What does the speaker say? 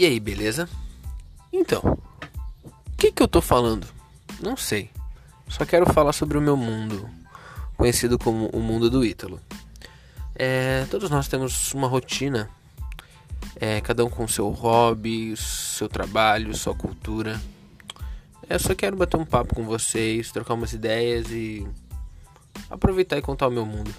E aí, beleza? Então, o que, que eu tô falando? Não sei. Só quero falar sobre o meu mundo, conhecido como o mundo do Ítalo. É, todos nós temos uma rotina, é, cada um com seu hobby, seu trabalho, sua cultura. É, eu só quero bater um papo com vocês, trocar umas ideias e aproveitar e contar o meu mundo.